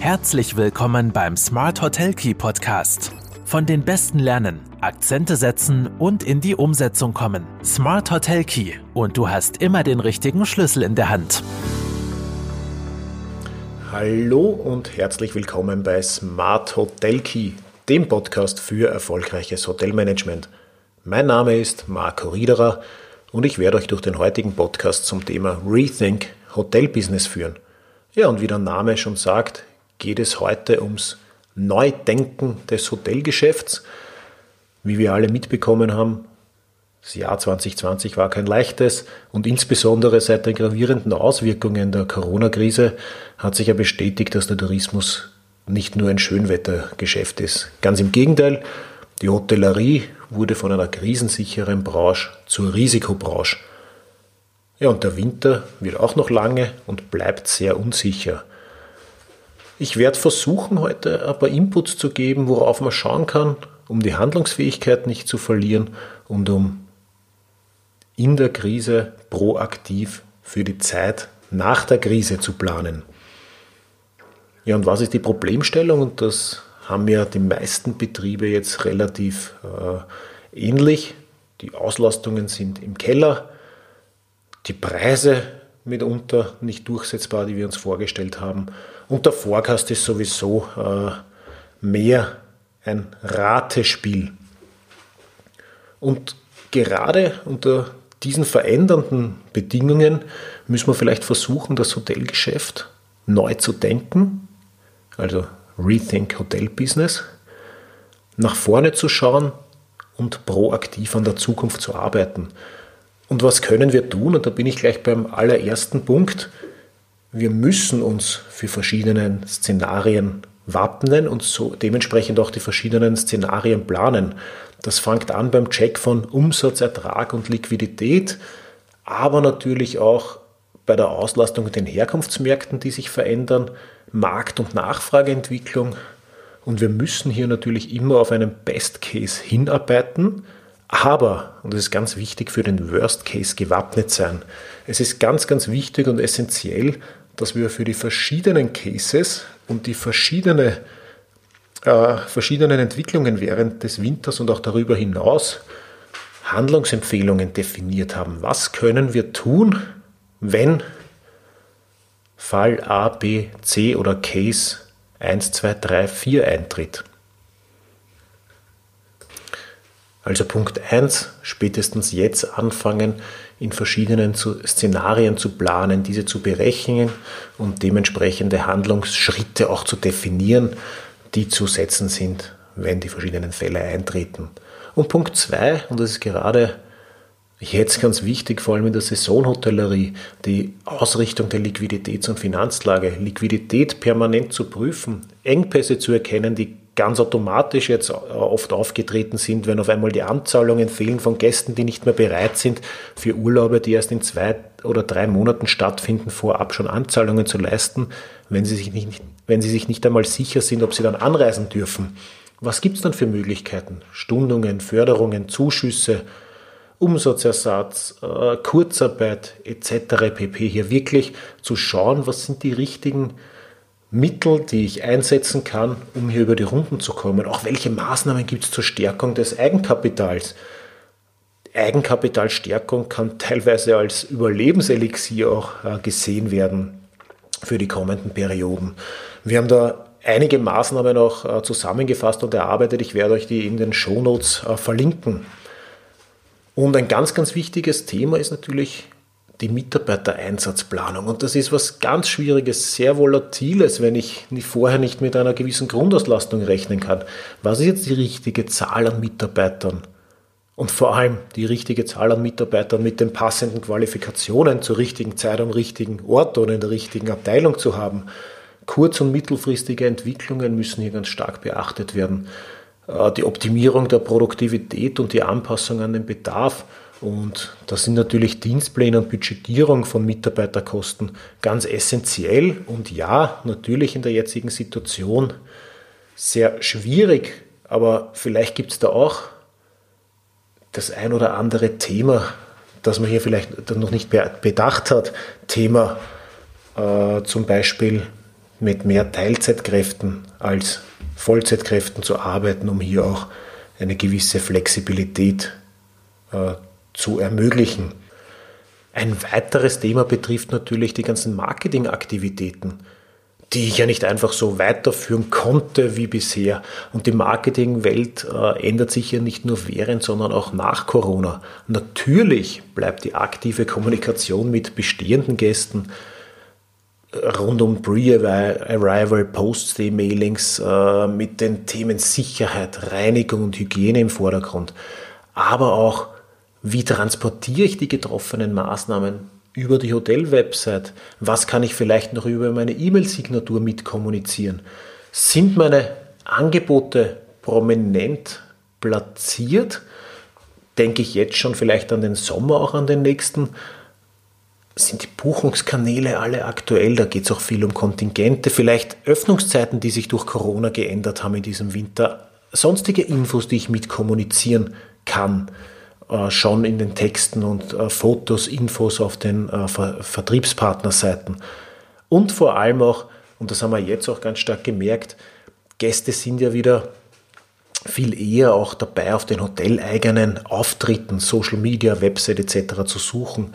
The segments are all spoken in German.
Herzlich willkommen beim Smart Hotel Key Podcast. Von den Besten lernen, Akzente setzen und in die Umsetzung kommen. Smart Hotel Key und du hast immer den richtigen Schlüssel in der Hand. Hallo und herzlich willkommen bei Smart Hotel Key, dem Podcast für erfolgreiches Hotelmanagement. Mein Name ist Marco Riederer und ich werde euch durch den heutigen Podcast zum Thema Rethink Hotel Business führen. Ja, und wie der Name schon sagt, geht es heute ums Neudenken des Hotelgeschäfts. Wie wir alle mitbekommen haben, das Jahr 2020 war kein leichtes und insbesondere seit den gravierenden Auswirkungen der Corona-Krise hat sich ja bestätigt, dass der Tourismus nicht nur ein Schönwettergeschäft ist. Ganz im Gegenteil, die Hotellerie wurde von einer krisensicheren Branche zur Risikobranche. Ja, und der Winter wird auch noch lange und bleibt sehr unsicher. Ich werde versuchen, heute ein paar Inputs zu geben, worauf man schauen kann, um die Handlungsfähigkeit nicht zu verlieren und um in der Krise proaktiv für die Zeit nach der Krise zu planen. Ja, und was ist die Problemstellung? Und das haben ja die meisten Betriebe jetzt relativ äh, ähnlich. Die Auslastungen sind im Keller, die Preise mitunter nicht durchsetzbar, die wir uns vorgestellt haben. Und der Forecast ist sowieso äh, mehr ein Ratespiel. Und gerade unter diesen verändernden Bedingungen müssen wir vielleicht versuchen, das Hotelgeschäft neu zu denken, also Rethink Hotel Business, nach vorne zu schauen und proaktiv an der Zukunft zu arbeiten. Und was können wir tun? Und da bin ich gleich beim allerersten Punkt. Wir müssen uns für verschiedene Szenarien wappnen und so dementsprechend auch die verschiedenen Szenarien planen. Das fängt an beim Check von Umsatz, Ertrag und Liquidität, aber natürlich auch bei der Auslastung in den Herkunftsmärkten, die sich verändern, Markt- und Nachfrageentwicklung. Und wir müssen hier natürlich immer auf einen Best Case hinarbeiten, aber, und das ist ganz wichtig, für den Worst Case gewappnet sein. Es ist ganz, ganz wichtig und essentiell, dass wir für die verschiedenen Cases und die verschiedene, äh, verschiedenen Entwicklungen während des Winters und auch darüber hinaus Handlungsempfehlungen definiert haben. Was können wir tun, wenn Fall A, B, C oder Case 1, 2, 3, 4 eintritt? Also Punkt 1, spätestens jetzt anfangen, in verschiedenen Szenarien zu planen, diese zu berechnen und dementsprechende Handlungsschritte auch zu definieren, die zu setzen sind, wenn die verschiedenen Fälle eintreten. Und Punkt 2, und das ist gerade jetzt ganz wichtig, vor allem in der Saisonhotellerie, die Ausrichtung der Liquiditäts- und Finanzlage, Liquidität permanent zu prüfen, Engpässe zu erkennen, die ganz automatisch jetzt oft aufgetreten sind, wenn auf einmal die Anzahlungen fehlen von Gästen, die nicht mehr bereit sind, für Urlaube, die erst in zwei oder drei Monaten stattfinden, vorab schon Anzahlungen zu leisten, wenn sie sich nicht, wenn sie sich nicht einmal sicher sind, ob sie dann anreisen dürfen. Was gibt es dann für Möglichkeiten? Stundungen, Förderungen, Zuschüsse, Umsatzersatz, äh, Kurzarbeit etc. pp. Hier wirklich zu schauen, was sind die richtigen Mittel, die ich einsetzen kann, um hier über die Runden zu kommen? Auch welche Maßnahmen gibt es zur Stärkung des Eigenkapitals? Eigenkapitalstärkung kann teilweise als Überlebenselixier auch äh, gesehen werden für die kommenden Perioden. Wir haben da einige Maßnahmen auch äh, zusammengefasst und erarbeitet. Ich werde euch die in den Shownotes äh, verlinken. Und ein ganz, ganz wichtiges Thema ist natürlich die Mitarbeitereinsatzplanung. Und das ist was ganz Schwieriges, sehr Volatiles, wenn ich vorher nicht mit einer gewissen Grundauslastung rechnen kann. Was ist jetzt die richtige Zahl an Mitarbeitern? Und vor allem die richtige Zahl an Mitarbeitern mit den passenden Qualifikationen zur richtigen Zeit am richtigen Ort oder in der richtigen Abteilung zu haben. Kurz- und mittelfristige Entwicklungen müssen hier ganz stark beachtet werden. Äh, die Optimierung der Produktivität und die Anpassung an den Bedarf und da sind natürlich Dienstpläne und Budgetierung von Mitarbeiterkosten ganz essentiell und ja, natürlich in der jetzigen Situation sehr schwierig, aber vielleicht gibt es da auch das ein oder andere Thema, das man hier vielleicht noch nicht bedacht hat. Thema äh, zum Beispiel mit mehr Teilzeitkräften als Vollzeitkräften zu arbeiten, um hier auch eine gewisse Flexibilität äh, zu ermöglichen. Ein weiteres Thema betrifft natürlich die ganzen Marketingaktivitäten die ich ja nicht einfach so weiterführen konnte wie bisher. Und die Marketingwelt äh, ändert sich ja nicht nur während, sondern auch nach Corona. Natürlich bleibt die aktive Kommunikation mit bestehenden Gästen äh, rund um Pre-Arrival, Post-Stay-Mailings äh, mit den Themen Sicherheit, Reinigung und Hygiene im Vordergrund. Aber auch, wie transportiere ich die getroffenen Maßnahmen über die Hotel-Website? Was kann ich vielleicht noch über meine E-Mail-Signatur mitkommunizieren? Sind meine Angebote prominent platziert? Denke ich jetzt schon vielleicht an den Sommer, auch an den nächsten? Sind die Buchungskanäle alle aktuell? Da geht es auch viel um Kontingente, vielleicht Öffnungszeiten, die sich durch Corona geändert haben in diesem Winter, sonstige Infos, die ich mitkommunizieren kann. Äh, schon in den Texten und äh, Fotos, Infos auf den äh, Vertriebspartnerseiten. Und vor allem auch, und das haben wir jetzt auch ganz stark gemerkt, Gäste sind ja wieder viel eher auch dabei, auf den hoteleigenen Auftritten, Social Media, Website etc. zu suchen.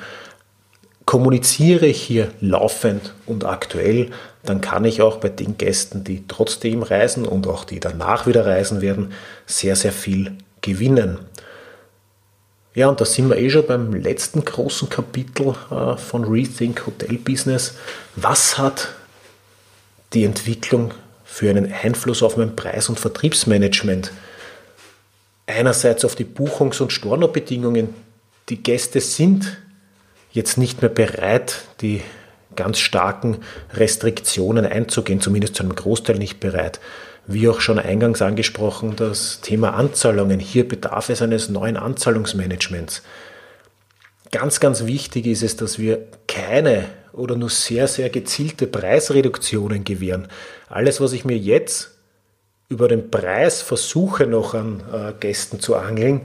Kommuniziere ich hier laufend und aktuell, dann kann ich auch bei den Gästen, die trotzdem reisen und auch die danach wieder reisen werden, sehr, sehr viel gewinnen. Ja, und da sind wir eh schon beim letzten großen Kapitel äh, von Rethink Hotel Business. Was hat die Entwicklung für einen Einfluss auf mein Preis- und Vertriebsmanagement? Einerseits auf die Buchungs- und Stornobedingungen. Die Gäste sind jetzt nicht mehr bereit, die ganz starken Restriktionen einzugehen, zumindest zu einem Großteil nicht bereit. Wie auch schon eingangs angesprochen, das Thema Anzahlungen. Hier bedarf es eines neuen Anzahlungsmanagements. Ganz, ganz wichtig ist es, dass wir keine oder nur sehr, sehr gezielte Preisreduktionen gewähren. Alles, was ich mir jetzt über den Preis versuche noch an äh, Gästen zu angeln,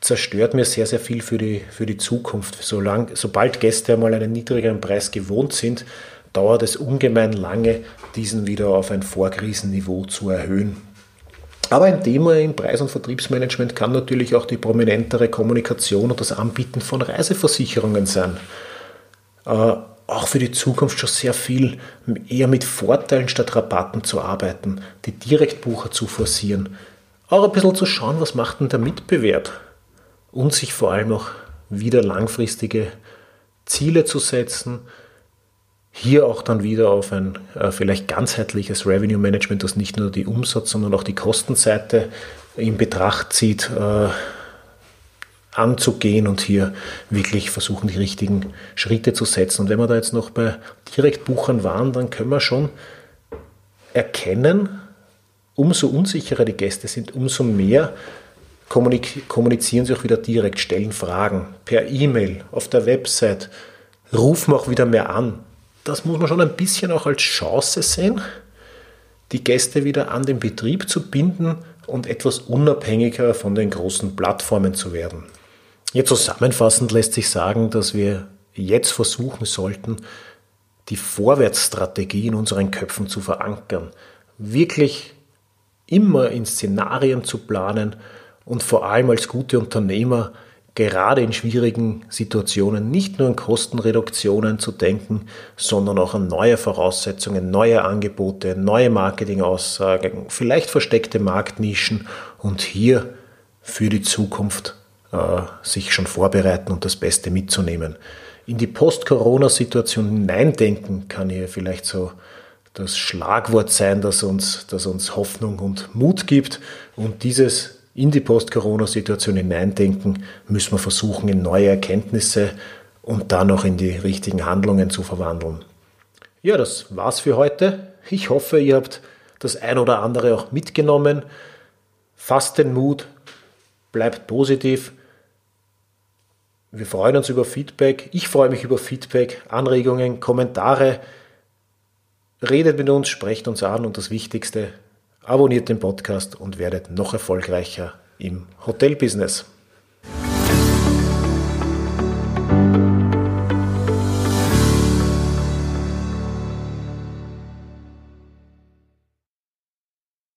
zerstört mir sehr, sehr viel für die, für die Zukunft. Solang, sobald Gäste einmal einen niedrigeren Preis gewohnt sind, dauert es ungemein lange, diesen wieder auf ein Vorkrisenniveau zu erhöhen. Aber ein Thema im Preis- und Vertriebsmanagement kann natürlich auch die prominentere Kommunikation und das Anbieten von Reiseversicherungen sein. Äh, auch für die Zukunft schon sehr viel eher mit Vorteilen statt Rabatten zu arbeiten, die Direktbucher zu forcieren. Auch ein bisschen zu schauen, was macht denn der Mitbewerb und sich vor allem auch wieder langfristige Ziele zu setzen, hier auch dann wieder auf ein äh, vielleicht ganzheitliches Revenue Management, das nicht nur die Umsatz, sondern auch die Kostenseite in Betracht zieht, äh, anzugehen und hier wirklich versuchen, die richtigen Schritte zu setzen. Und wenn wir da jetzt noch bei Direktbuchern waren, dann können wir schon erkennen, umso unsicherer die Gäste sind, umso mehr kommunizieren sie auch wieder direkt, stellen Fragen per E-Mail, auf der Website, rufen auch wieder mehr an das muss man schon ein bisschen auch als Chance sehen, die Gäste wieder an den Betrieb zu binden und etwas unabhängiger von den großen Plattformen zu werden. Hier zusammenfassend lässt sich sagen, dass wir jetzt versuchen sollten, die Vorwärtsstrategie in unseren Köpfen zu verankern, wirklich immer in Szenarien zu planen und vor allem als gute Unternehmer gerade in schwierigen Situationen nicht nur an Kostenreduktionen zu denken, sondern auch an neue Voraussetzungen, neue Angebote, neue Marketingaussagen, vielleicht versteckte Marktnischen und hier für die Zukunft äh, sich schon vorbereiten und das Beste mitzunehmen. In die Post-Corona-Situation hineindenken kann hier vielleicht so das Schlagwort sein, das uns, das uns Hoffnung und Mut gibt und dieses in die Post-Corona-Situation hineindenken, müssen wir versuchen, in neue Erkenntnisse und dann auch in die richtigen Handlungen zu verwandeln. Ja, das war's für heute. Ich hoffe, ihr habt das ein oder andere auch mitgenommen. Fasst den Mut, bleibt positiv. Wir freuen uns über Feedback. Ich freue mich über Feedback, Anregungen, Kommentare. Redet mit uns, sprecht uns an und das Wichtigste, abonniert den Podcast und werdet noch erfolgreicher im Hotelbusiness.